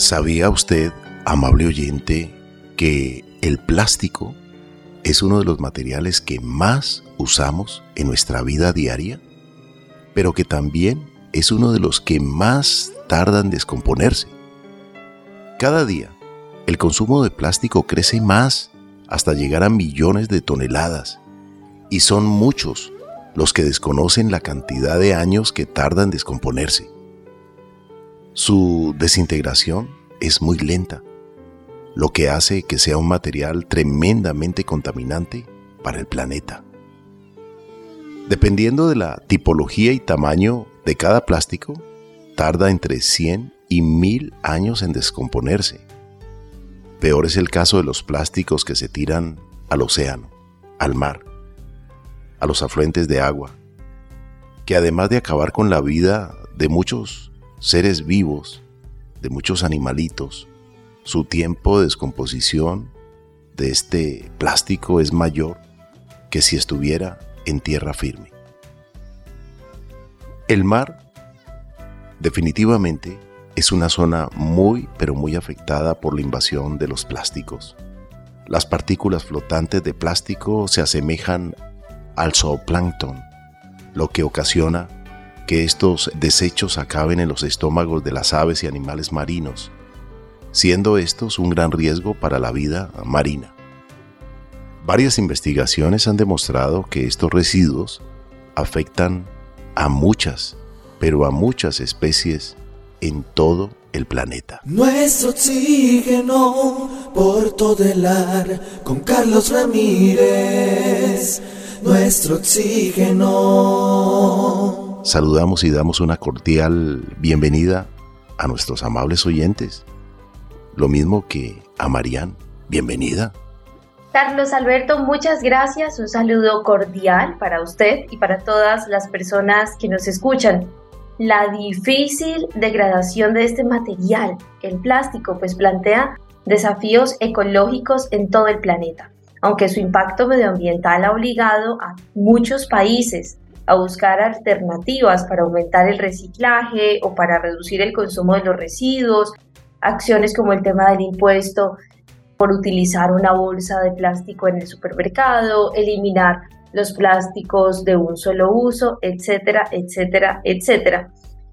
¿Sabía usted, amable oyente, que el plástico es uno de los materiales que más usamos en nuestra vida diaria, pero que también es uno de los que más tardan en descomponerse? Cada día, el consumo de plástico crece más hasta llegar a millones de toneladas, y son muchos los que desconocen la cantidad de años que tardan en descomponerse. Su desintegración es muy lenta, lo que hace que sea un material tremendamente contaminante para el planeta. Dependiendo de la tipología y tamaño de cada plástico, tarda entre 100 y 1000 años en descomponerse. Peor es el caso de los plásticos que se tiran al océano, al mar, a los afluentes de agua, que además de acabar con la vida de muchos seres vivos, de muchos animalitos, su tiempo de descomposición de este plástico es mayor que si estuviera en tierra firme. El mar definitivamente es una zona muy pero muy afectada por la invasión de los plásticos. Las partículas flotantes de plástico se asemejan al zooplancton, lo que ocasiona que estos desechos acaben en los estómagos de las aves y animales marinos, siendo estos un gran riesgo para la vida marina. Varias investigaciones han demostrado que estos residuos afectan a muchas, pero a muchas especies en todo el planeta. Nuestro oxígeno por todo el ar con Carlos Ramírez. Nuestro oxígeno. Saludamos y damos una cordial bienvenida a nuestros amables oyentes. Lo mismo que a Marían. Bienvenida. Carlos Alberto, muchas gracias. Un saludo cordial para usted y para todas las personas que nos escuchan. La difícil degradación de este material, el plástico, pues plantea desafíos ecológicos en todo el planeta. Aunque su impacto medioambiental ha obligado a muchos países a buscar alternativas para aumentar el reciclaje o para reducir el consumo de los residuos, acciones como el tema del impuesto por utilizar una bolsa de plástico en el supermercado, eliminar los plásticos de un solo uso, etcétera, etcétera, etcétera.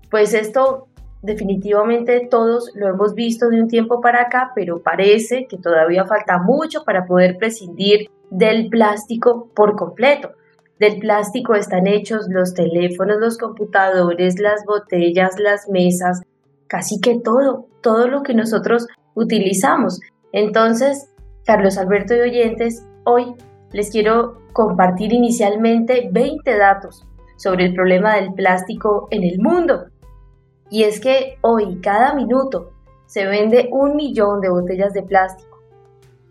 Pues esto definitivamente todos lo hemos visto de un tiempo para acá, pero parece que todavía falta mucho para poder prescindir del plástico por completo. Del plástico están hechos los teléfonos, los computadores, las botellas, las mesas, casi que todo, todo lo que nosotros utilizamos. Entonces, Carlos Alberto y oyentes, hoy les quiero compartir inicialmente 20 datos sobre el problema del plástico en el mundo. Y es que hoy, cada minuto, se vende un millón de botellas de plástico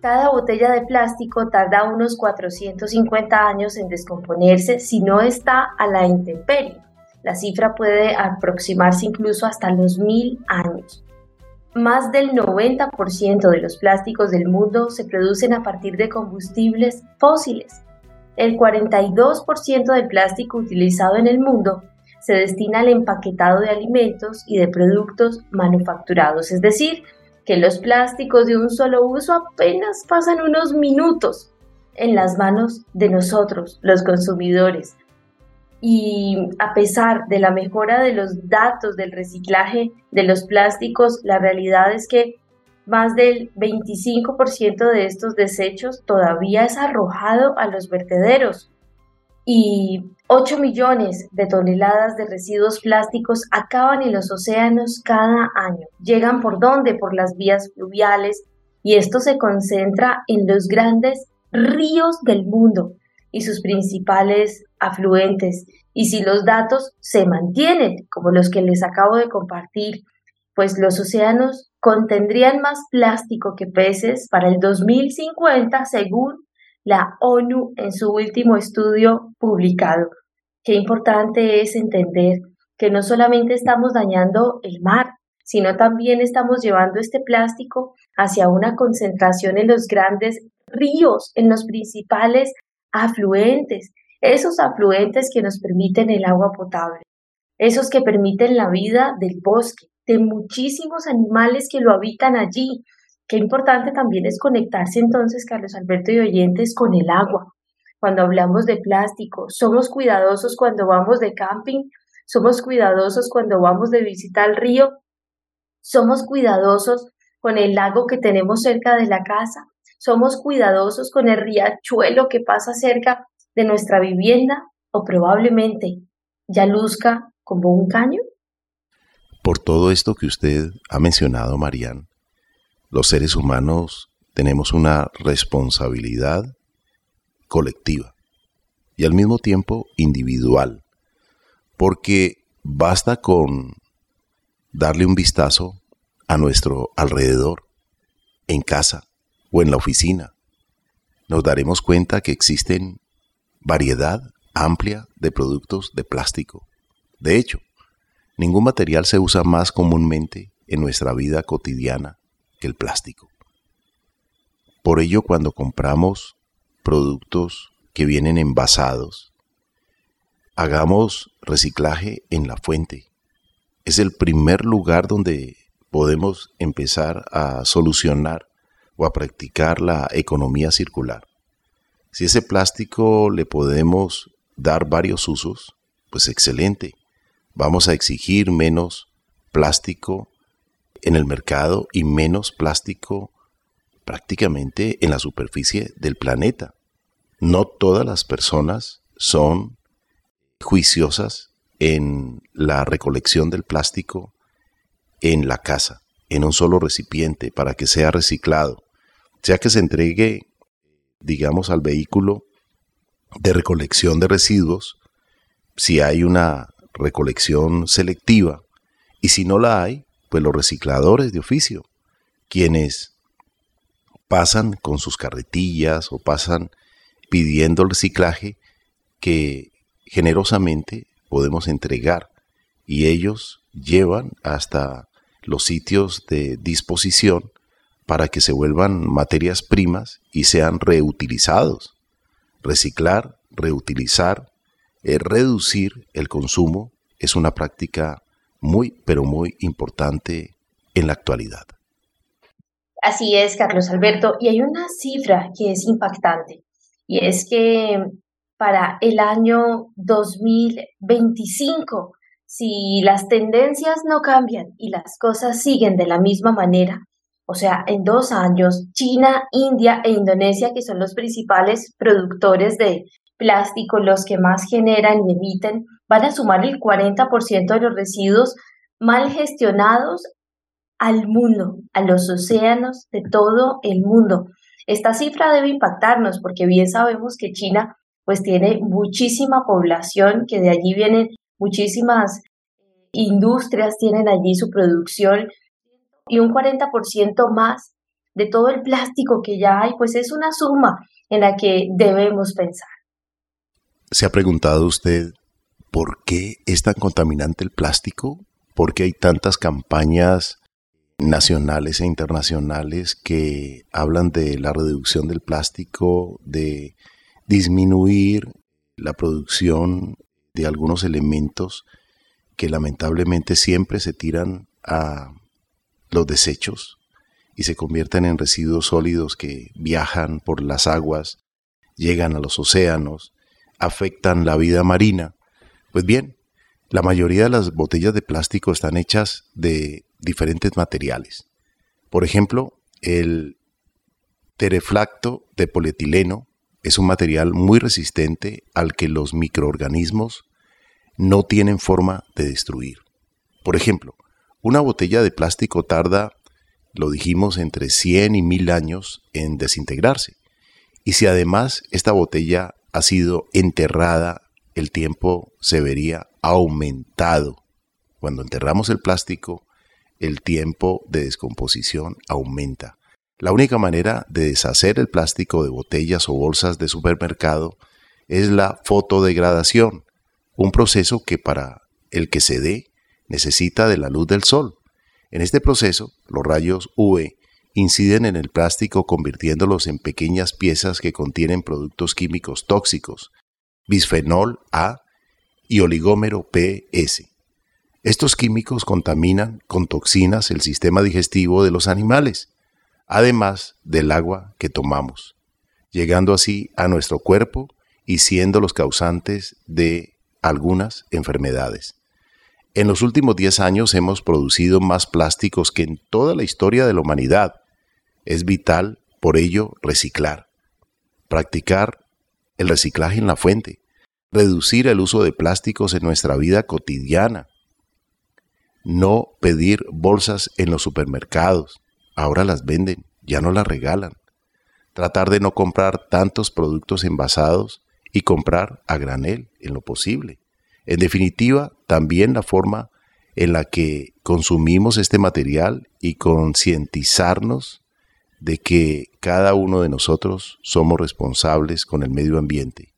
cada botella de plástico tarda unos 450 años en descomponerse si no está a la intemperie. La cifra puede aproximarse incluso hasta los mil años. Más del 90% de los plásticos del mundo se producen a partir de combustibles fósiles. El 42% del plástico utilizado en el mundo se destina al empaquetado de alimentos y de productos manufacturados, es decir, que los plásticos de un solo uso apenas pasan unos minutos en las manos de nosotros, los consumidores. Y a pesar de la mejora de los datos del reciclaje de los plásticos, la realidad es que más del 25% de estos desechos todavía es arrojado a los vertederos y 8 millones de toneladas de residuos plásticos acaban en los océanos cada año. Llegan por dónde? Por las vías fluviales y esto se concentra en los grandes ríos del mundo y sus principales afluentes. Y si los datos se mantienen, como los que les acabo de compartir, pues los océanos contendrían más plástico que peces para el 2050 según la ONU en su último estudio publicado. Qué importante es entender que no solamente estamos dañando el mar, sino también estamos llevando este plástico hacia una concentración en los grandes ríos, en los principales afluentes, esos afluentes que nos permiten el agua potable, esos que permiten la vida del bosque, de muchísimos animales que lo habitan allí. Qué importante también es conectarse entonces, Carlos Alberto y oyentes, con el agua. Cuando hablamos de plástico, somos cuidadosos cuando vamos de camping, somos cuidadosos cuando vamos de visita al río, somos cuidadosos con el lago que tenemos cerca de la casa, somos cuidadosos con el riachuelo que pasa cerca de nuestra vivienda o probablemente ya luzca como un caño? Por todo esto que usted ha mencionado, Marian, los seres humanos tenemos una responsabilidad colectiva y al mismo tiempo individual, porque basta con darle un vistazo a nuestro alrededor, en casa o en la oficina. Nos daremos cuenta que existen variedad amplia de productos de plástico. De hecho, ningún material se usa más comúnmente en nuestra vida cotidiana que el plástico. Por ello, cuando compramos productos que vienen envasados, hagamos reciclaje en la fuente. Es el primer lugar donde podemos empezar a solucionar o a practicar la economía circular. Si ese plástico le podemos dar varios usos, pues excelente. Vamos a exigir menos plástico en el mercado y menos plástico prácticamente en la superficie del planeta. No todas las personas son juiciosas en la recolección del plástico en la casa, en un solo recipiente, para que sea reciclado, sea que se entregue, digamos, al vehículo de recolección de residuos, si hay una recolección selectiva, y si no la hay, pues los recicladores de oficio, quienes pasan con sus carretillas o pasan pidiendo el reciclaje que generosamente podemos entregar y ellos llevan hasta los sitios de disposición para que se vuelvan materias primas y sean reutilizados. Reciclar, reutilizar, eh, reducir el consumo es una práctica muy, pero muy importante en la actualidad. Así es, Carlos Alberto. Y hay una cifra que es impactante, y es que para el año 2025, si las tendencias no cambian y las cosas siguen de la misma manera, o sea, en dos años, China, India e Indonesia, que son los principales productores de plástico, los que más generan y emiten, van a sumar el 40% de los residuos mal gestionados al mundo, a los océanos de todo el mundo. Esta cifra debe impactarnos porque bien sabemos que China pues tiene muchísima población, que de allí vienen muchísimas industrias, tienen allí su producción y un 40% más de todo el plástico que ya hay, pues es una suma en la que debemos pensar. ¿Se ha preguntado usted por qué es tan contaminante el plástico? ¿Por qué hay tantas campañas nacionales e internacionales que hablan de la reducción del plástico, de disminuir la producción de algunos elementos que lamentablemente siempre se tiran a los desechos y se convierten en residuos sólidos que viajan por las aguas, llegan a los océanos, afectan la vida marina. Pues bien, la mayoría de las botellas de plástico están hechas de diferentes materiales. Por ejemplo, el tereflacto de polietileno es un material muy resistente al que los microorganismos no tienen forma de destruir. Por ejemplo, una botella de plástico tarda, lo dijimos, entre 100 y 1000 años en desintegrarse. Y si además esta botella ha sido enterrada, el tiempo se vería aumentado. Cuando enterramos el plástico, el tiempo de descomposición aumenta. La única manera de deshacer el plástico de botellas o bolsas de supermercado es la fotodegradación, un proceso que para el que se dé necesita de la luz del sol. En este proceso, los rayos UV inciden en el plástico convirtiéndolos en pequeñas piezas que contienen productos químicos tóxicos, bisfenol A y oligómero PS. Estos químicos contaminan con toxinas el sistema digestivo de los animales, además del agua que tomamos, llegando así a nuestro cuerpo y siendo los causantes de algunas enfermedades. En los últimos 10 años hemos producido más plásticos que en toda la historia de la humanidad. Es vital, por ello, reciclar, practicar el reciclaje en la fuente, reducir el uso de plásticos en nuestra vida cotidiana, no pedir bolsas en los supermercados. Ahora las venden, ya no las regalan. Tratar de no comprar tantos productos envasados y comprar a granel en lo posible. En definitiva, también la forma en la que consumimos este material y concientizarnos de que cada uno de nosotros somos responsables con el medio ambiente.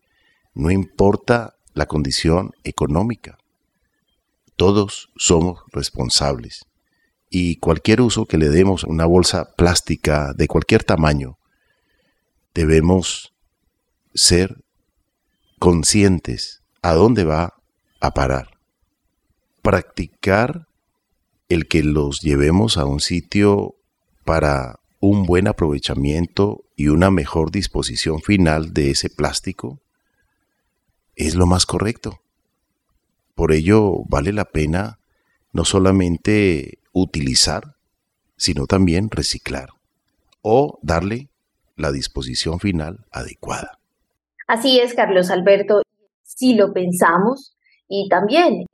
No importa la condición económica. Todos somos responsables y cualquier uso que le demos a una bolsa plástica de cualquier tamaño, debemos ser conscientes a dónde va a parar. Practicar el que los llevemos a un sitio para un buen aprovechamiento y una mejor disposición final de ese plástico es lo más correcto. Por ello vale la pena no solamente utilizar, sino también reciclar o darle la disposición final adecuada. Así es, Carlos Alberto. Si lo pensamos y también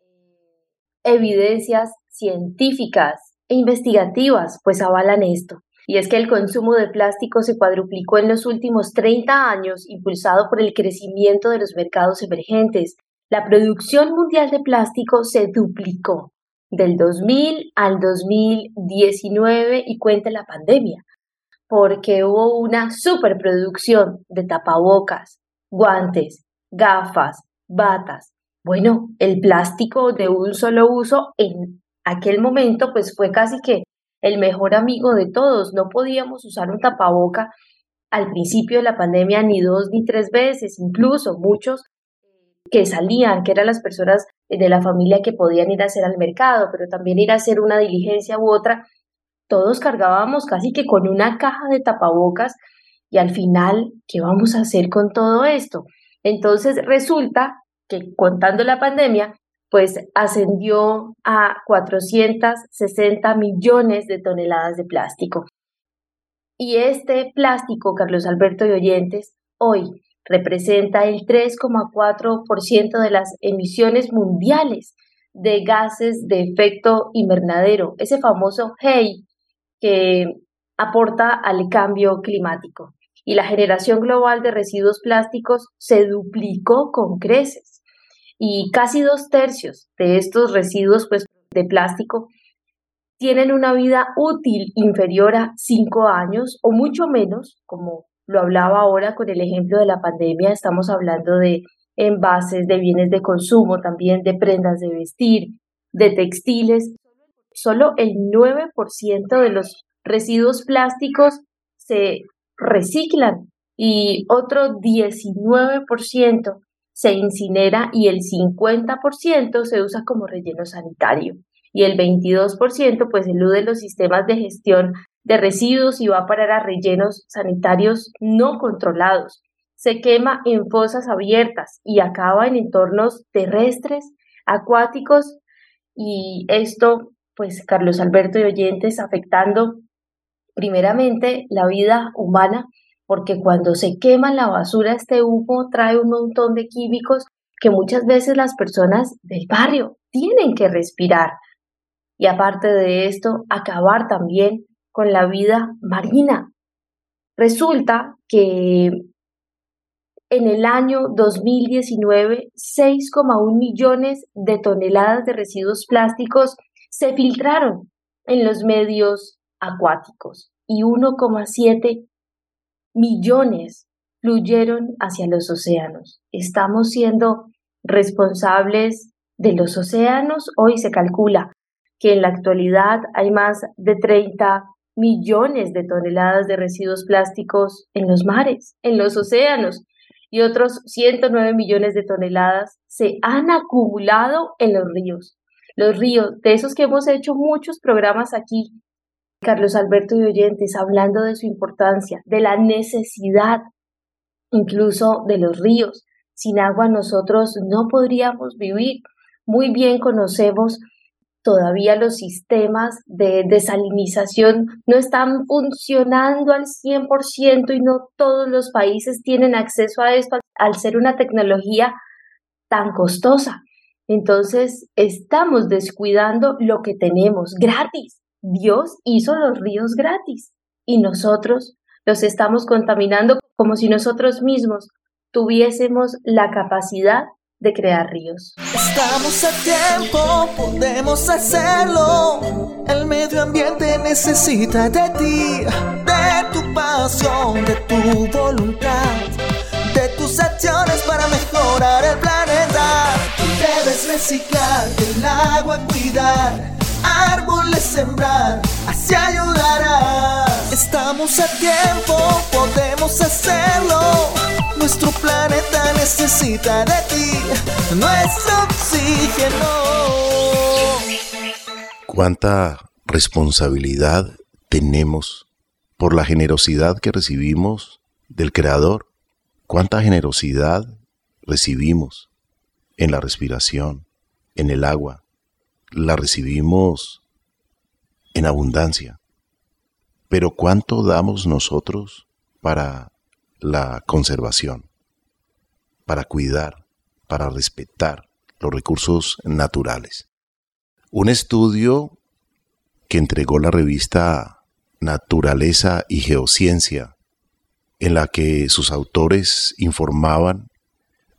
evidencias científicas e investigativas pues avalan esto. Y es que el consumo de plástico se cuadruplicó en los últimos 30 años, impulsado por el crecimiento de los mercados emergentes, la producción mundial de plástico se duplicó del 2000 al 2019 y cuenta la pandemia, porque hubo una superproducción de tapabocas, guantes, gafas, batas. Bueno, el plástico de un solo uso en aquel momento pues fue casi que el mejor amigo de todos. No podíamos usar un tapaboca al principio de la pandemia ni dos ni tres veces, incluso muchos que salían, que eran las personas de la familia que podían ir a hacer al mercado, pero también ir a hacer una diligencia u otra, todos cargábamos casi que con una caja de tapabocas y al final, ¿qué vamos a hacer con todo esto? Entonces resulta que contando la pandemia, pues ascendió a 460 millones de toneladas de plástico. Y este plástico, Carlos Alberto y oyentes, hoy representa el 3,4% de las emisiones mundiales de gases de efecto invernadero, ese famoso HEI que aporta al cambio climático. Y la generación global de residuos plásticos se duplicó con creces. Y casi dos tercios de estos residuos pues, de plástico tienen una vida útil inferior a cinco años o mucho menos, como lo hablaba ahora con el ejemplo de la pandemia, estamos hablando de envases, de bienes de consumo, también de prendas de vestir, de textiles. Solo el 9% de los residuos plásticos se reciclan y otro 19% se incinera y el 50% se usa como relleno sanitario y el 22% pues elude los sistemas de gestión de residuos y va a parar a rellenos sanitarios no controlados. Se quema en fosas abiertas y acaba en entornos terrestres, acuáticos y esto, pues Carlos Alberto y oyentes, afectando primeramente la vida humana, porque cuando se quema la basura este humo trae un montón de químicos que muchas veces las personas del barrio tienen que respirar. Y aparte de esto, acabar también con la vida marina. Resulta que en el año 2019, 6,1 millones de toneladas de residuos plásticos se filtraron en los medios acuáticos y 1,7 millones fluyeron hacia los océanos. Estamos siendo responsables de los océanos. Hoy se calcula que en la actualidad hay más de 30 millones de toneladas de residuos plásticos en los mares, en los océanos, y otros 109 millones de toneladas se han acumulado en los ríos. los ríos, de esos que hemos hecho muchos programas aquí, Carlos Alberto y oyentes, hablando de su importancia, de la necesidad incluso de los ríos. Sin agua nosotros no podríamos vivir. Muy bien conocemos todavía los sistemas de desalinización no están funcionando al 100% y no todos los países tienen acceso a esto al ser una tecnología tan costosa. Entonces, estamos descuidando lo que tenemos gratis. Dios hizo los ríos gratis y nosotros los estamos contaminando como si nosotros mismos tuviésemos la capacidad de crear ríos. Estamos a tiempo, podemos hacerlo. El medio ambiente necesita de ti, de tu pasión, de tu voluntad, de tus acciones para mejorar el planeta. Debes reciclar, el agua cuidar, árboles sembrar, así ayudarás. Estamos a tiempo, podemos hacerlo. Nuestro planeta necesita de ti, nuestro oxígeno. ¿Cuánta responsabilidad tenemos por la generosidad que recibimos del Creador? ¿Cuánta generosidad recibimos en la respiración, en el agua? La recibimos en abundancia. Pero ¿cuánto damos nosotros para la conservación, para cuidar, para respetar los recursos naturales? Un estudio que entregó la revista Naturaleza y Geociencia, en la que sus autores informaban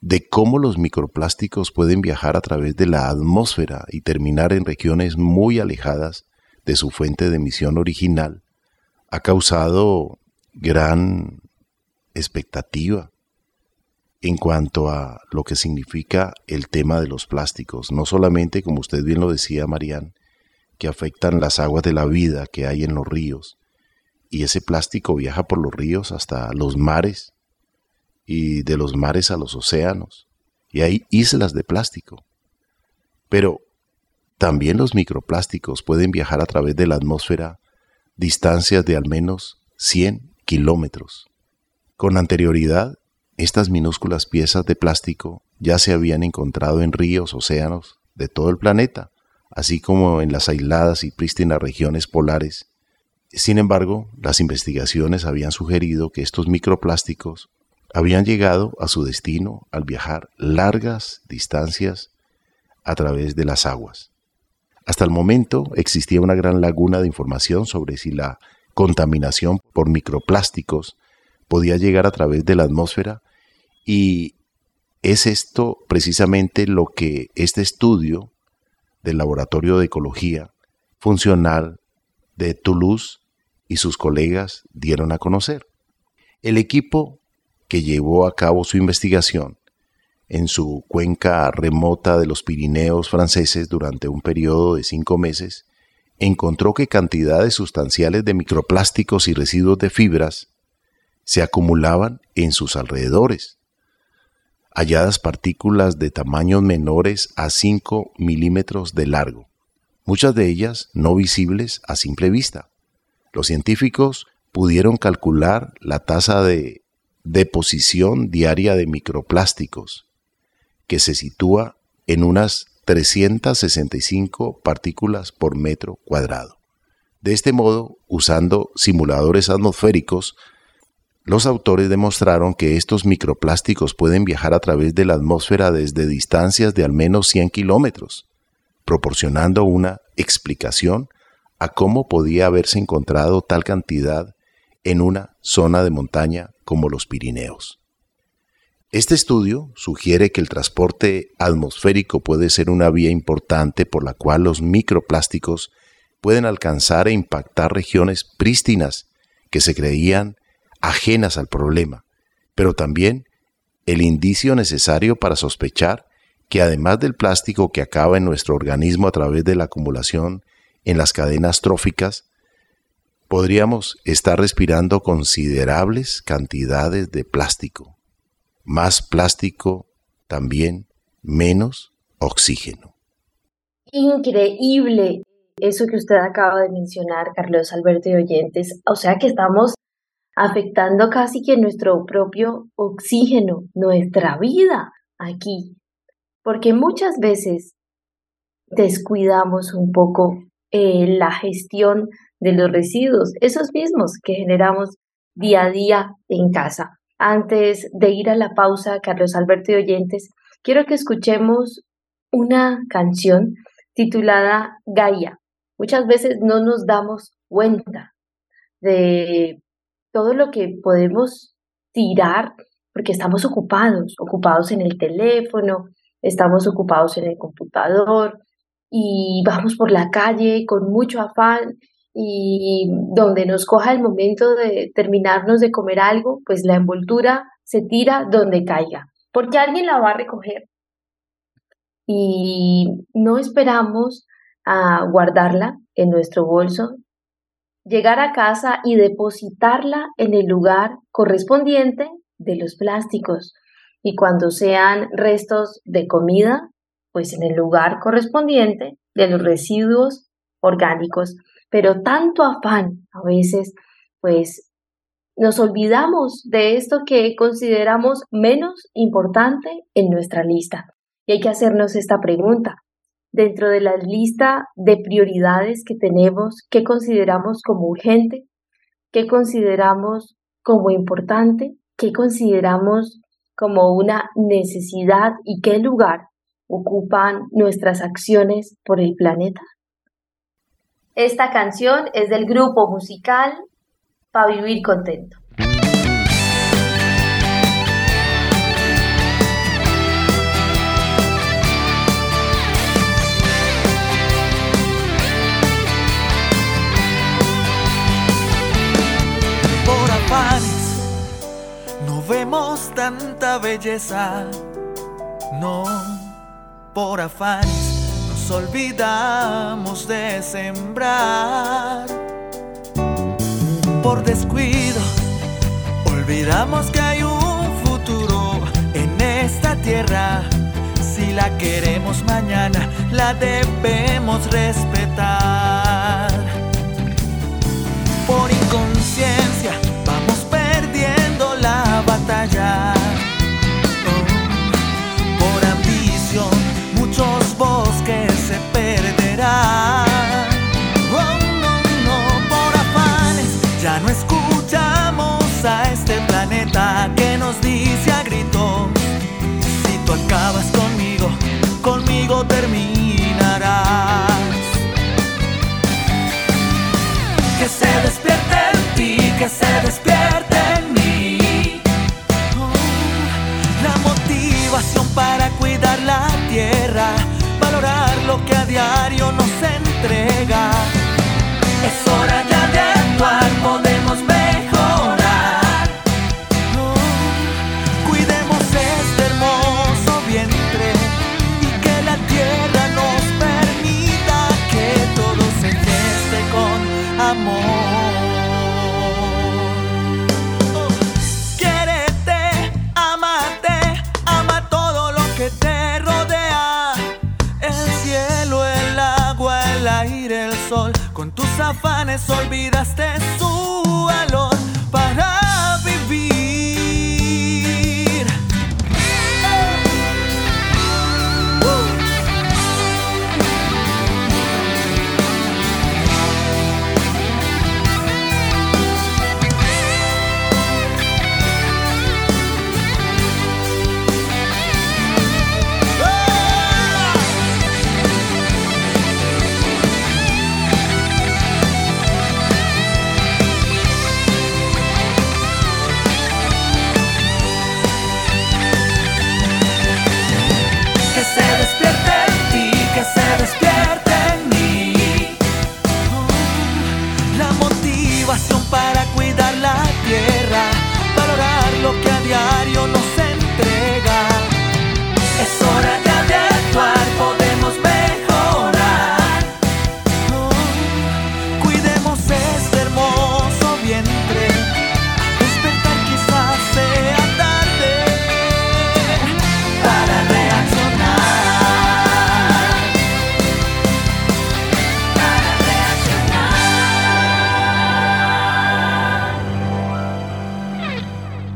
de cómo los microplásticos pueden viajar a través de la atmósfera y terminar en regiones muy alejadas de su fuente de emisión original, ha causado gran expectativa en cuanto a lo que significa el tema de los plásticos, no solamente, como usted bien lo decía, Marían, que afectan las aguas de la vida que hay en los ríos, y ese plástico viaja por los ríos hasta los mares, y de los mares a los océanos, y hay islas de plástico. Pero también los microplásticos pueden viajar a través de la atmósfera distancias de al menos 100 kilómetros. Con anterioridad, estas minúsculas piezas de plástico ya se habían encontrado en ríos, océanos de todo el planeta, así como en las aisladas y prístinas regiones polares. Sin embargo, las investigaciones habían sugerido que estos microplásticos habían llegado a su destino al viajar largas distancias a través de las aguas. Hasta el momento existía una gran laguna de información sobre si la contaminación por microplásticos podía llegar a través de la atmósfera y es esto precisamente lo que este estudio del Laboratorio de Ecología Funcional de Toulouse y sus colegas dieron a conocer. El equipo que llevó a cabo su investigación en su cuenca remota de los Pirineos franceses durante un periodo de cinco meses, encontró que cantidades sustanciales de microplásticos y residuos de fibras se acumulaban en sus alrededores. Halladas partículas de tamaños menores a 5 milímetros de largo, muchas de ellas no visibles a simple vista. Los científicos pudieron calcular la tasa de deposición diaria de microplásticos que se sitúa en unas 365 partículas por metro cuadrado. De este modo, usando simuladores atmosféricos, los autores demostraron que estos microplásticos pueden viajar a través de la atmósfera desde distancias de al menos 100 kilómetros, proporcionando una explicación a cómo podía haberse encontrado tal cantidad en una zona de montaña como los Pirineos. Este estudio sugiere que el transporte atmosférico puede ser una vía importante por la cual los microplásticos pueden alcanzar e impactar regiones prístinas que se creían ajenas al problema, pero también el indicio necesario para sospechar que además del plástico que acaba en nuestro organismo a través de la acumulación en las cadenas tróficas, podríamos estar respirando considerables cantidades de plástico más plástico, también menos oxígeno. increíble eso que usted acaba de mencionar, Carlos Alberto y oyentes. O sea que estamos afectando casi que nuestro propio oxígeno, nuestra vida aquí. Porque muchas veces descuidamos un poco eh, la gestión de los residuos, esos mismos que generamos día a día en casa. Antes de ir a la pausa, Carlos Alberto y oyentes, quiero que escuchemos una canción titulada Gaia. Muchas veces no nos damos cuenta de todo lo que podemos tirar porque estamos ocupados, ocupados en el teléfono, estamos ocupados en el computador y vamos por la calle con mucho afán y donde nos coja el momento de terminarnos de comer algo, pues la envoltura se tira donde caiga, porque alguien la va a recoger. Y no esperamos a guardarla en nuestro bolso, llegar a casa y depositarla en el lugar correspondiente de los plásticos. Y cuando sean restos de comida, pues en el lugar correspondiente de los residuos orgánicos pero tanto afán a veces, pues nos olvidamos de esto que consideramos menos importante en nuestra lista. Y hay que hacernos esta pregunta. Dentro de la lista de prioridades que tenemos, ¿qué consideramos como urgente? ¿Qué consideramos como importante? ¿Qué consideramos como una necesidad? ¿Y qué lugar ocupan nuestras acciones por el planeta? Esta canción es del grupo musical Pa' Vivir Contento. Por afanes no vemos tanta belleza, no, por afanes olvidamos de sembrar. Por descuido, olvidamos que hay un futuro en esta tierra. Si la queremos mañana, la debemos respetar. Por inconsciencia, vamos perdiendo la batalla. Terminarás. Que se despierte en ti, que se despierte en mí. Oh, la motivación para cuidar la tierra lo que a diario nos entrega. Olvidaste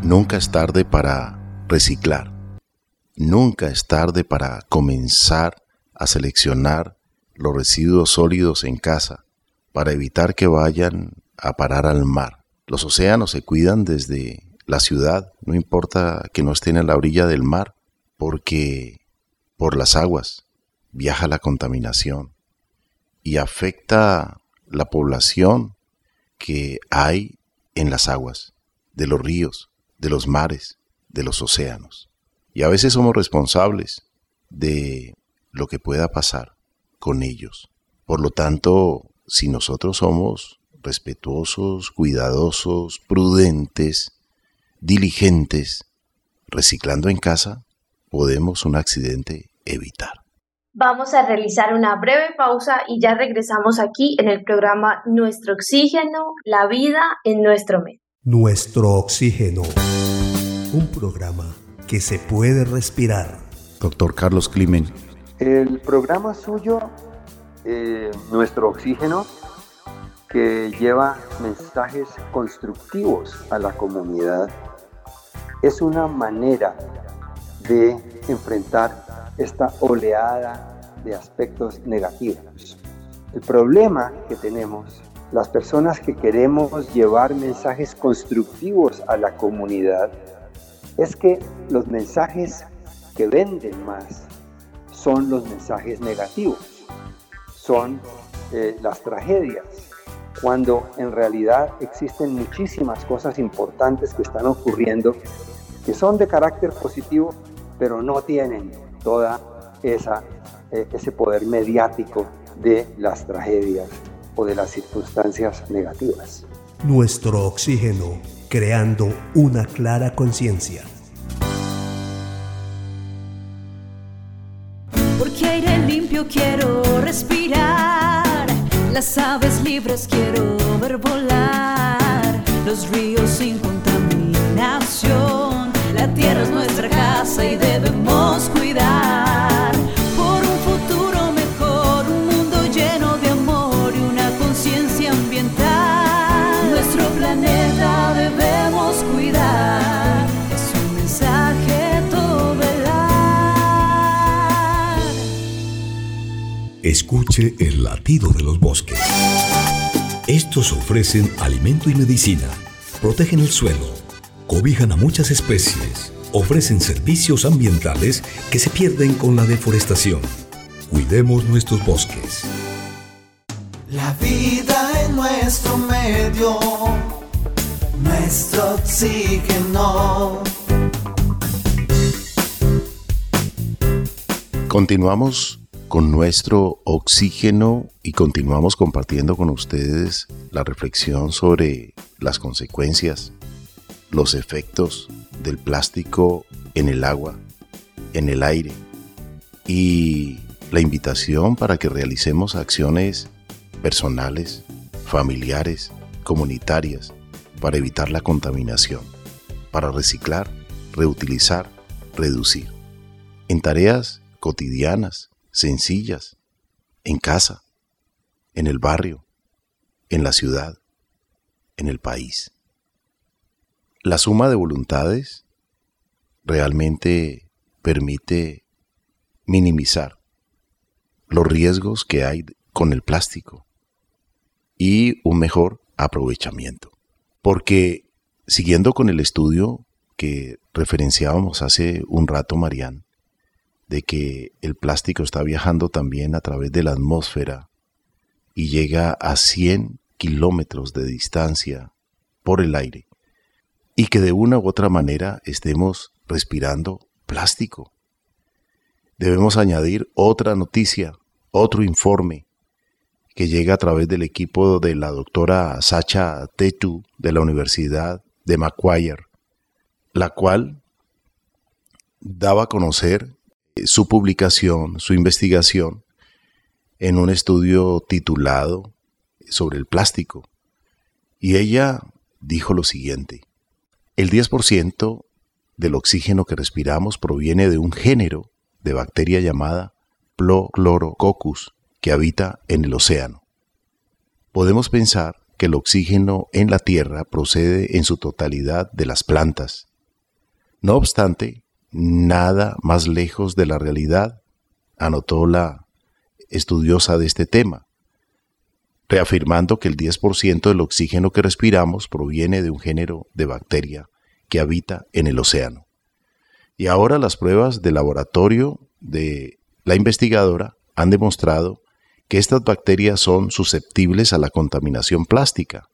Nunca es tarde para reciclar. Nunca es tarde para comenzar a seleccionar los residuos sólidos en casa para evitar que vayan a parar al mar. Los océanos se cuidan desde la ciudad, no importa que no estén a la orilla del mar, porque por las aguas viaja la contaminación y afecta la población que hay en las aguas, de los ríos, de los mares, de los océanos. Y a veces somos responsables de lo que pueda pasar con ellos. Por lo tanto, si nosotros somos respetuosos, cuidadosos, prudentes, diligentes, reciclando en casa, podemos un accidente evitar. Vamos a realizar una breve pausa y ya regresamos aquí en el programa Nuestro Oxígeno, la vida en nuestro medio. Nuestro Oxígeno, un programa que se puede respirar. Doctor Carlos Climen. El programa suyo, eh, Nuestro Oxígeno, que lleva mensajes constructivos a la comunidad, es una manera de enfrentar esta oleada de aspectos negativos. El problema que tenemos, las personas que queremos llevar mensajes constructivos a la comunidad, es que los mensajes que venden más son los mensajes negativos, son eh, las tragedias, cuando en realidad existen muchísimas cosas importantes que están ocurriendo que son de carácter positivo, pero no tienen toda esa eh, ese poder mediático de las tragedias o de las circunstancias negativas. Nuestro oxígeno, creando una clara conciencia. Porque aire limpio quiero respirar, las aves libres quiero ver volar, los ríos sin contaminación, la tierra es nuestra casa y debemos cuidar. Escuche el latido de los bosques. Estos ofrecen alimento y medicina, protegen el suelo, cobijan a muchas especies, ofrecen servicios ambientales que se pierden con la deforestación. Cuidemos nuestros bosques. La vida en nuestro medio, nuestro oxígeno. Continuamos con nuestro oxígeno y continuamos compartiendo con ustedes la reflexión sobre las consecuencias, los efectos del plástico en el agua, en el aire y la invitación para que realicemos acciones personales, familiares, comunitarias para evitar la contaminación, para reciclar, reutilizar, reducir. En tareas cotidianas, sencillas, en casa, en el barrio, en la ciudad, en el país. La suma de voluntades realmente permite minimizar los riesgos que hay con el plástico y un mejor aprovechamiento. Porque siguiendo con el estudio que referenciábamos hace un rato, Marían, de que el plástico está viajando también a través de la atmósfera y llega a 100 kilómetros de distancia por el aire y que de una u otra manera estemos respirando plástico. Debemos añadir otra noticia, otro informe que llega a través del equipo de la doctora Sacha Tetu de la Universidad de Macquarie, la cual daba a conocer su publicación, su investigación, en un estudio titulado sobre el plástico. Y ella dijo lo siguiente, el 10% del oxígeno que respiramos proviene de un género de bacteria llamada Prochlorococcus que habita en el océano. Podemos pensar que el oxígeno en la Tierra procede en su totalidad de las plantas, No obstante, nada más lejos de la realidad, anotó la estudiosa de este tema, reafirmando que el 10% del oxígeno que respiramos proviene de un género de bacteria que habita en el océano. Y ahora las pruebas de laboratorio de la investigadora han demostrado que estas bacterias son susceptibles a la contaminación plástica.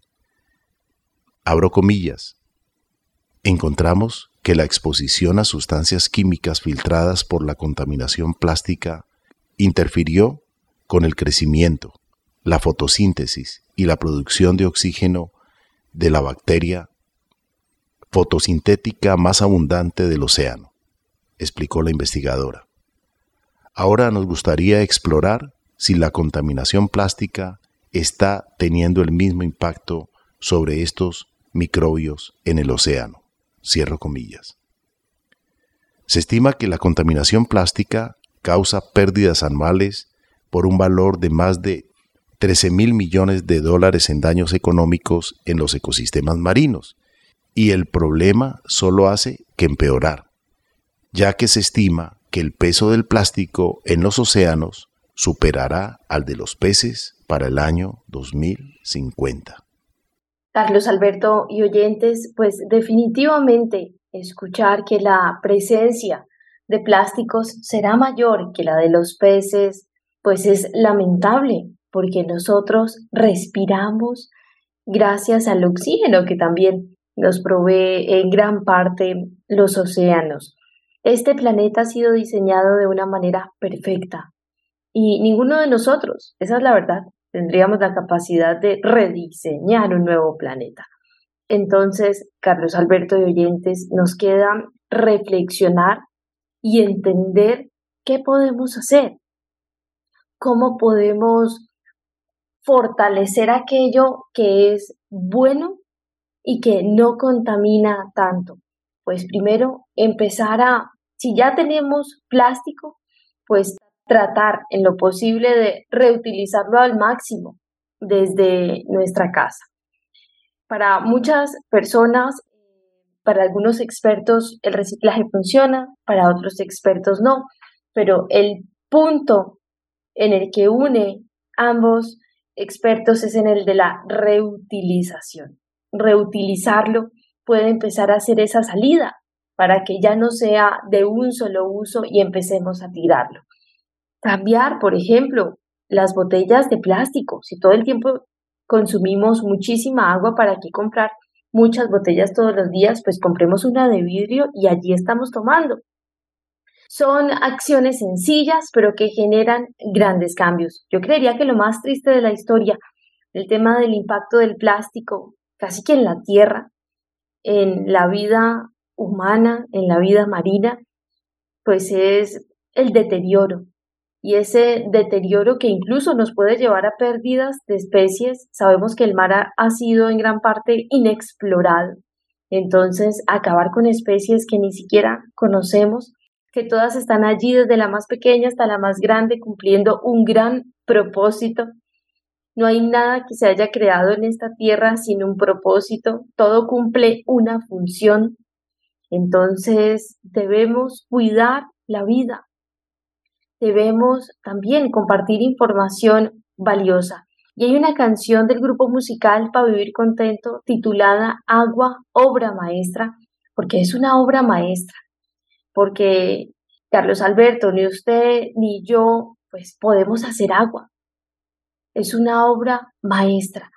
Abro comillas. Encontramos que la exposición a sustancias químicas filtradas por la contaminación plástica interfirió con el crecimiento, la fotosíntesis y la producción de oxígeno de la bacteria fotosintética más abundante del océano, explicó la investigadora. Ahora nos gustaría explorar si la contaminación plástica está teniendo el mismo impacto sobre estos microbios en el océano. Cierro comillas. Se estima que la contaminación plástica causa pérdidas anuales por un valor de más de 13 mil millones de dólares en daños económicos en los ecosistemas marinos, y el problema solo hace que empeorar, ya que se estima que el peso del plástico en los océanos superará al de los peces para el año 2050. Carlos Alberto y oyentes, pues definitivamente escuchar que la presencia de plásticos será mayor que la de los peces, pues es lamentable, porque nosotros respiramos gracias al oxígeno que también nos provee en gran parte los océanos. Este planeta ha sido diseñado de una manera perfecta y ninguno de nosotros, esa es la verdad, tendríamos la capacidad de rediseñar un nuevo planeta. Entonces, Carlos Alberto y oyentes, nos queda reflexionar y entender qué podemos hacer, cómo podemos fortalecer aquello que es bueno y que no contamina tanto. Pues primero empezar a, si ya tenemos plástico, pues tratar en lo posible de reutilizarlo al máximo desde nuestra casa. Para muchas personas, para algunos expertos el reciclaje funciona, para otros expertos no, pero el punto en el que une ambos expertos es en el de la reutilización. Reutilizarlo puede empezar a hacer esa salida para que ya no sea de un solo uso y empecemos a tirarlo. Cambiar, por ejemplo, las botellas de plástico. Si todo el tiempo consumimos muchísima agua, ¿para qué comprar muchas botellas todos los días? Pues compremos una de vidrio y allí estamos tomando. Son acciones sencillas, pero que generan grandes cambios. Yo creería que lo más triste de la historia, el tema del impacto del plástico, casi que en la tierra, en la vida humana, en la vida marina, pues es el deterioro, y ese deterioro que incluso nos puede llevar a pérdidas de especies. Sabemos que el mar ha, sido en gran parte inexplorado. Entonces, acabar con especies que ni siquiera conocemos, que todas están allí desde la más pequeña hasta la más grande, cumpliendo un gran propósito. No hay nada que se haya creado en esta tierra sin un propósito, todo cumple una función. Entonces debemos cuidar la vida, debemos también compartir información valiosa. Y hay una canción del grupo musical Para Vivir Contento titulada Agua, obra maestra, porque es una obra maestra, porque Carlos Alberto, ni usted ni yo, pues podemos hacer agua. Es una obra maestra.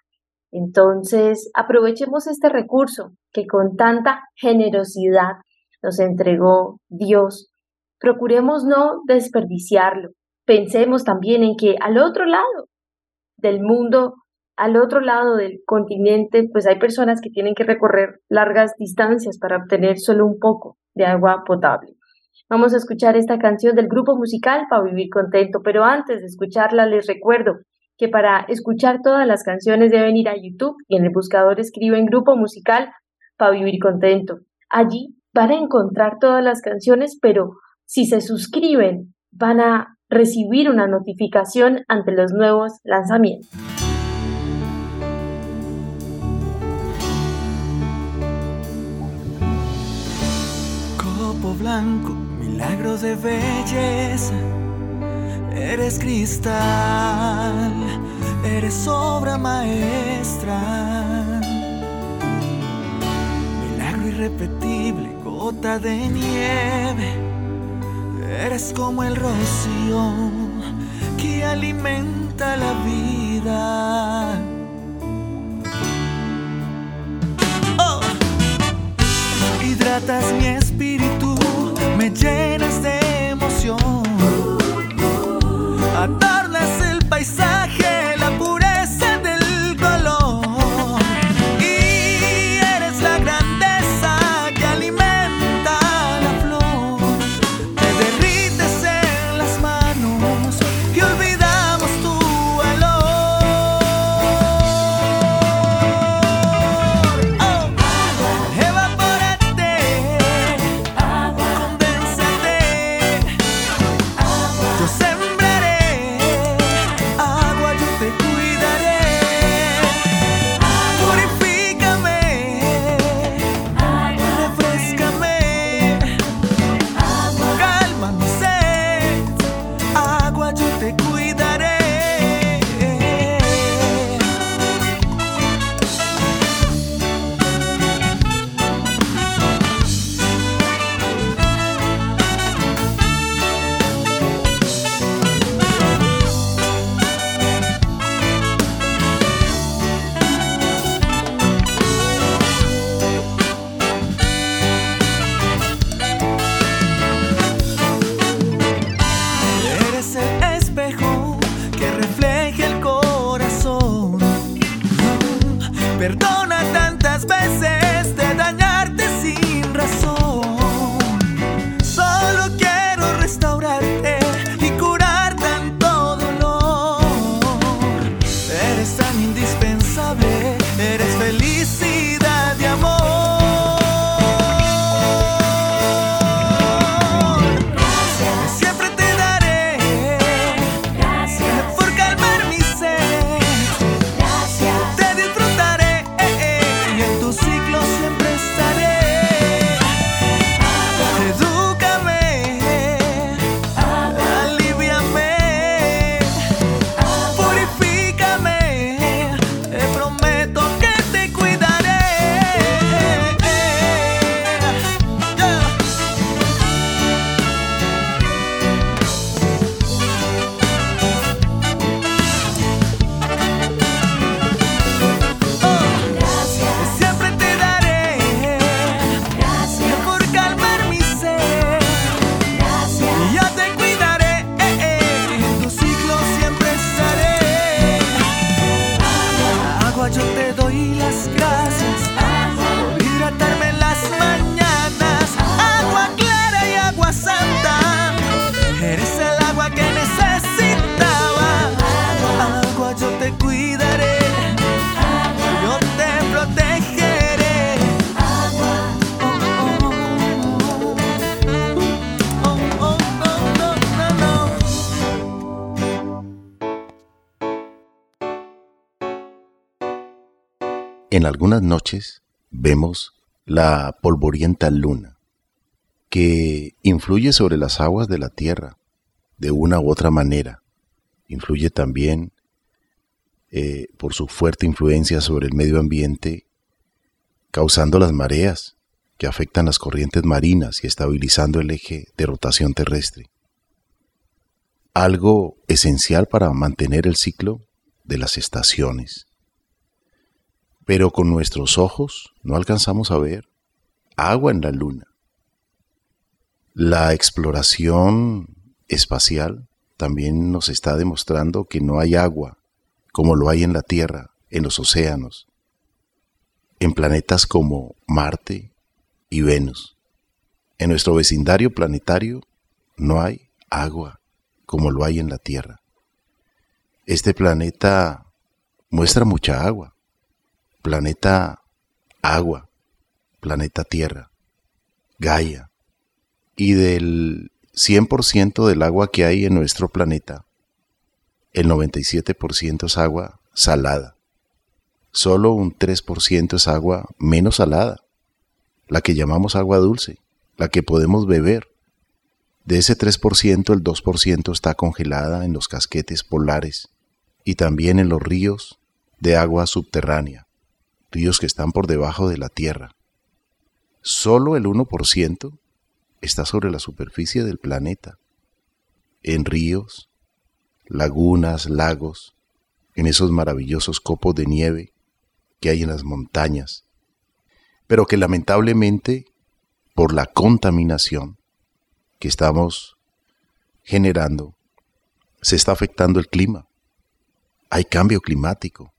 Entonces, aprovechemos este recurso que con tanta generosidad nos entregó Dios Procuremos no desperdiciarlo. Pensemos también en que al otro lado del mundo, al otro lado del continente, pues hay personas que tienen que recorrer largas distancias para obtener solo un poco de agua potable. Vamos a escuchar esta canción del grupo musical para vivir contento, pero antes de escucharla les recuerdo que para escuchar todas las canciones deben ir a YouTube y en el buscador escriben grupo musical para vivir contento. Allí van a encontrar todas las canciones, pero si se suscriben, van a recibir una notificación ante los nuevos lanzamientos. blanco, milagro de belleza. Eres cristal, eres obra maestra. Milagro irrepetible, gota de nieve. Eres como el rocío que alimenta la vida. Oh. Hidratas mi espíritu, me llenas de emoción. Adornas el paisaje, algunas noches vemos la polvorienta luna que influye sobre las aguas de la tierra de una u otra manera. Influye también eh, por su fuerte influencia sobre el medio ambiente, causando las mareas que afectan las corrientes marinas y estabilizando el eje de rotación terrestre. Algo esencial para mantener el ciclo de las estaciones pero con nuestros ojos no alcanzamos a ver agua en la luna. La exploración espacial también nos está demostrando que no hay agua como lo hay en la Tierra, en los océanos, en planetas como Marte y Venus. En nuestro vecindario planetario no hay agua como lo hay en la Tierra. Este planeta muestra mucha agua, planeta agua, planeta tierra, Gaia. Y del 100% del agua que hay en nuestro planeta, el 97% es agua salada. Solo un 3% es agua menos salada, la que llamamos agua dulce, la que podemos beber. De ese 3%, el 2% está congelada en los casquetes polares y también en los ríos de agua subterránea, ríos que están por debajo de la tierra. Solo el 1% está sobre la superficie del planeta, en ríos, lagunas, lagos, en esos maravillosos copos de nieve que hay en las montañas, pero que lamentablemente por la contaminación que estamos generando, se está afectando el clima. Hay cambio climático.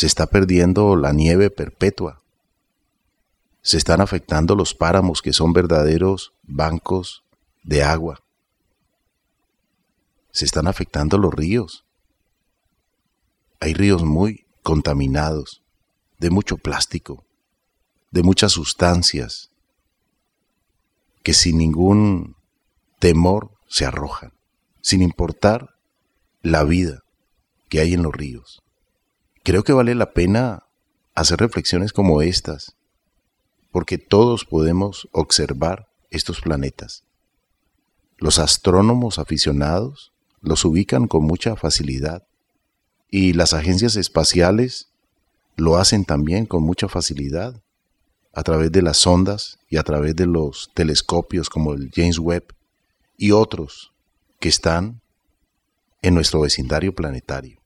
Se está perdiendo la nieve perpetua. Se están afectando los páramos que son verdaderos bancos de agua. Se están afectando los ríos. Hay ríos muy contaminados, de mucho plástico, de muchas sustancias, que sin ningún temor se arrojan, sin importar la vida que hay en los ríos. Creo que vale la pena hacer reflexiones como estas, porque todos podemos observar estos planetas. Los astrónomos aficionados los ubican con mucha facilidad y las agencias espaciales lo hacen también con mucha facilidad a través de las sondas y a través de los telescopios como el James Webb y otros que están en nuestro vecindario planetario.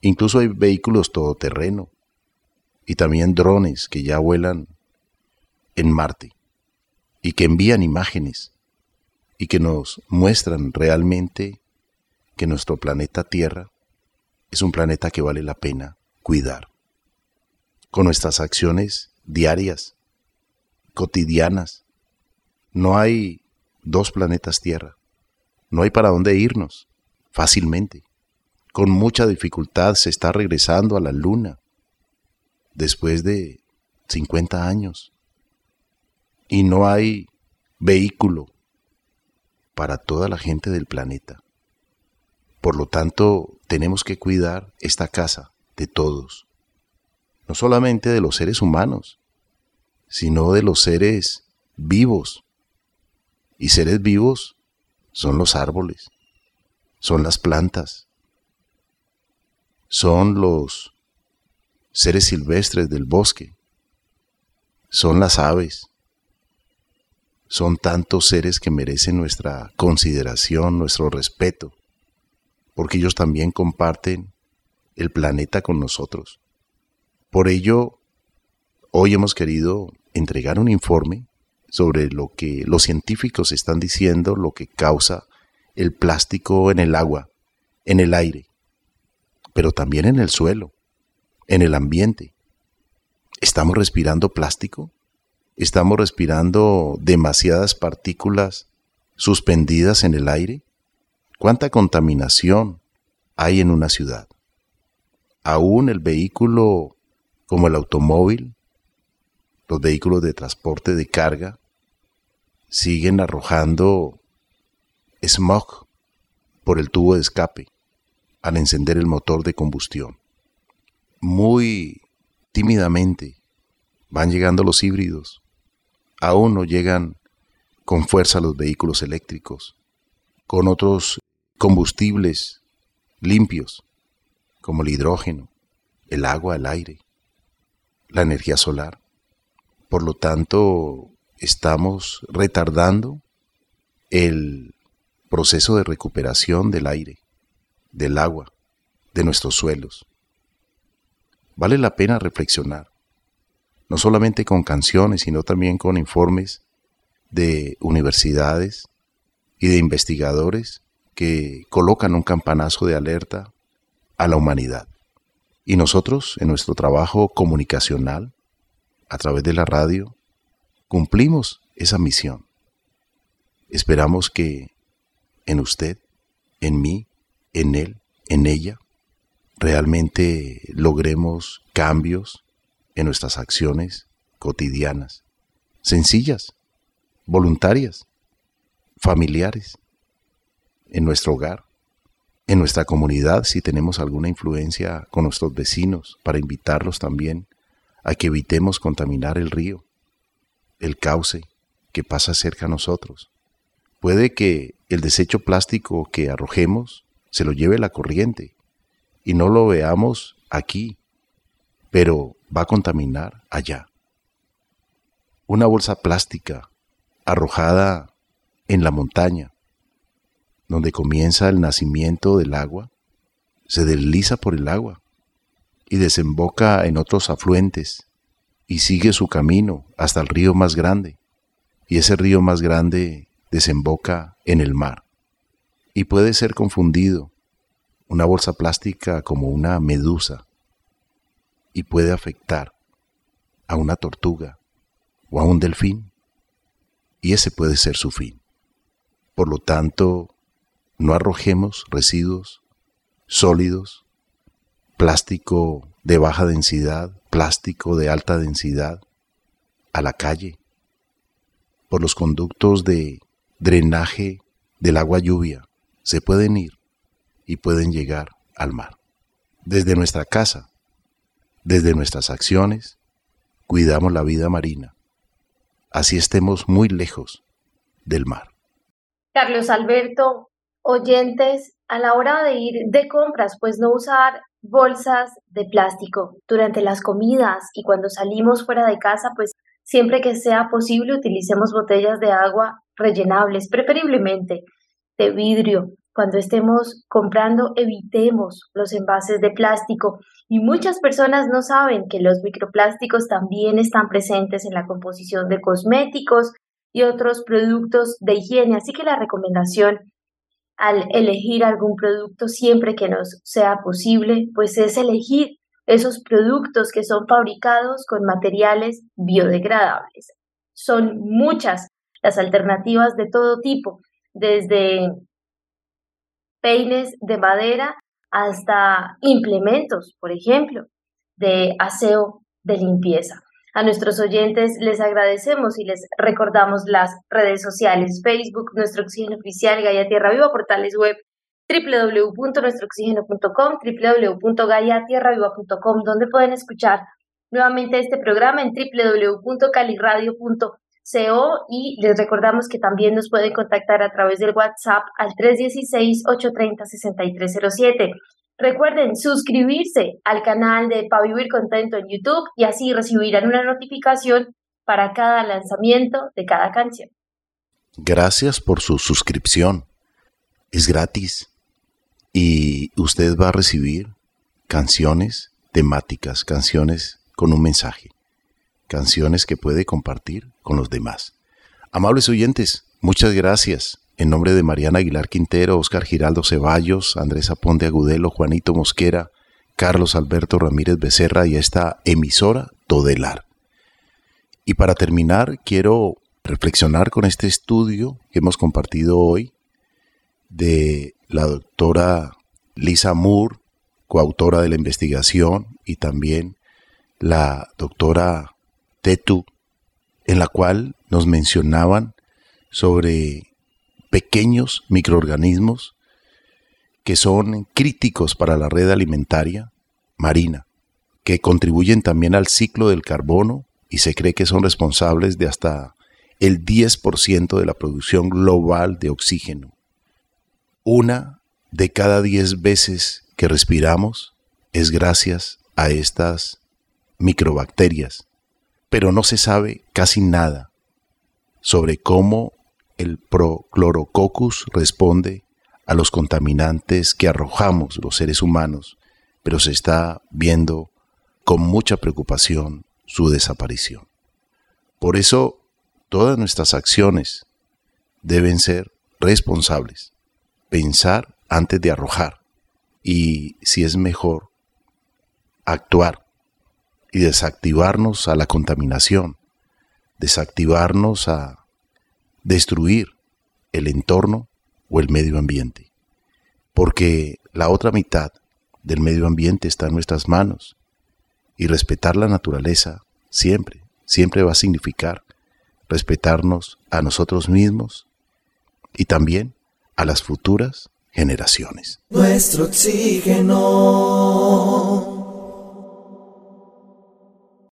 Incluso hay vehículos todoterreno y también drones que ya vuelan en Marte y que envían imágenes y que nos muestran realmente que nuestro planeta Tierra es un planeta que vale la pena cuidar. Con nuestras acciones diarias, cotidianas. No hay dos planetas Tierra. No hay para dónde irnos fácilmente. Con mucha dificultad se está regresando a la Luna después de 50 años. Y no hay vehículo para toda la gente del planeta. Por lo tanto, tenemos que cuidar esta casa de todos no solamente de los seres humanos, sino de los seres vivos. Y seres vivos son los árboles, son las plantas, son los seres silvestres del bosque, son las aves, son tantos seres que merecen nuestra consideración, nuestro respeto, porque ellos también comparten el planeta con nosotros. Por ello, hoy hemos querido entregar un informe sobre lo que los científicos están diciendo, lo que causa el plástico en el agua, en el aire, pero también en el suelo, en el ambiente. ¿Estamos respirando plástico? ¿Estamos respirando demasiadas partículas suspendidas en el aire? ¿Cuánta contaminación hay en una ciudad? Aún el vehículo como el automóvil, los vehículos de transporte de carga, siguen arrojando smog por el tubo de escape al encender el motor de combustión. Muy tímidamente van llegando los híbridos. Aún no llegan con fuerza los vehículos eléctricos, con otros combustibles limpios, como el hidrógeno, el agua, el aire la energía solar. Por lo tanto, estamos retardando el proceso de recuperación del aire, del agua, de nuestros suelos. Vale la pena reflexionar, no solamente con canciones, sino también con informes de universidades y de investigadores que colocan un campanazo de alerta a la humanidad. Y nosotros, en nuestro trabajo comunicacional, a través de la radio, cumplimos esa misión. Esperamos que en usted, en mí, en él, en ella, realmente logremos cambios en nuestras acciones cotidianas, sencillas, voluntarias, familiares, en nuestro hogar, en nuestra comunidad, si tenemos alguna influencia con nuestros vecinos, para invitarlos también a que evitemos contaminar el río, el cauce, que pasa cerca a nosotros. Puede que el desecho plástico que arrojemos se lo lleve la corriente y no lo veamos aquí, pero va a contaminar allá. Una bolsa plástica arrojada en la montaña, donde comienza el nacimiento del agua, se desliza por el agua y desemboca en otros afluentes y sigue su camino hasta el río más grande. Y ese río más grande desemboca en el mar. Y puede ser confundido una bolsa plástica como una medusa y puede afectar a una tortuga o a un delfín. Y ese puede ser su fin. Por lo tanto, no arrojemos residuos sólidos, plástico de baja densidad, plástico de alta densidad, a la calle, por los conductos de drenaje del agua lluvia, se pueden ir y pueden llegar al mar. Desde nuestra casa, desde nuestras acciones, cuidamos la vida marina, así estemos muy lejos del mar. Carlos Alberto, oyentes, a la hora de ir de compras, pues no usar bolsas de plástico durante las comidas y cuando salimos fuera de casa, pues siempre que sea posible utilicemos botellas de agua rellenables, preferiblemente de vidrio. Cuando estemos comprando, evitemos los envases de plástico. Y muchas personas no saben que los microplásticos también están presentes en la composición de cosméticos y otros productos de higiene. Así que la recomendación al elegir algún producto siempre que nos sea posible, pues es elegir esos productos que son fabricados con materiales biodegradables. Son muchas las alternativas de todo tipo, desde peines de madera hasta implementos, por ejemplo, de aseo de limpieza. A nuestros oyentes les agradecemos y les recordamos las redes sociales, Facebook, Nuestro Oxígeno Oficial, Gaia Tierra Viva, portales web www.nuestrooxígeno.com, www.gaiatierraviva.com, donde pueden escuchar nuevamente este programa en www.caliradio.co y les recordamos que también nos pueden contactar a través del WhatsApp al 316-830-6307. Recuerden suscribirse al canal de Pa Vivir Contento en YouTube y así recibirán una notificación para cada lanzamiento de cada canción. Gracias por su suscripción. Es gratis y usted va a recibir canciones temáticas, canciones con un mensaje, canciones que puede compartir con los demás. Amables oyentes, muchas gracias. En nombre de Mariana Aguilar Quintero, Oscar Giraldo Ceballos, Andrés Aponte Agudelo, Juanito Mosquera, Carlos Alberto Ramírez Becerra y esta emisora Todelar. Y para terminar, quiero reflexionar con este estudio que hemos compartido hoy de la doctora Lisa Moore, coautora de la investigación, y también la doctora En la cual nos mencionaban sobre pequeños microorganismos que son críticos para la red alimentaria marina, que contribuyen también al ciclo del carbono y se cree que son responsables de hasta el 10% de la producción global de oxígeno. Una de cada 10 veces que respiramos es gracias a estas microbacterias, pero no se sabe casi nada sobre cómo el Prochlorococcus responde a los contaminantes que arrojamos los seres humanos, pero se está viendo con mucha preocupación su desaparición. Por eso, todas nuestras acciones deben ser responsables, pensar antes de arrojar y, si es mejor, actuar y desactivarnos a la contaminación, desactivarnos a destruir el entorno o el medio ambiente. Porque la otra mitad del medio ambiente está en nuestras manos. Y respetar la naturaleza siempre, siempre va a significar respetarnos a nosotros mismos y también a las futuras generaciones. Nuestro oxígeno.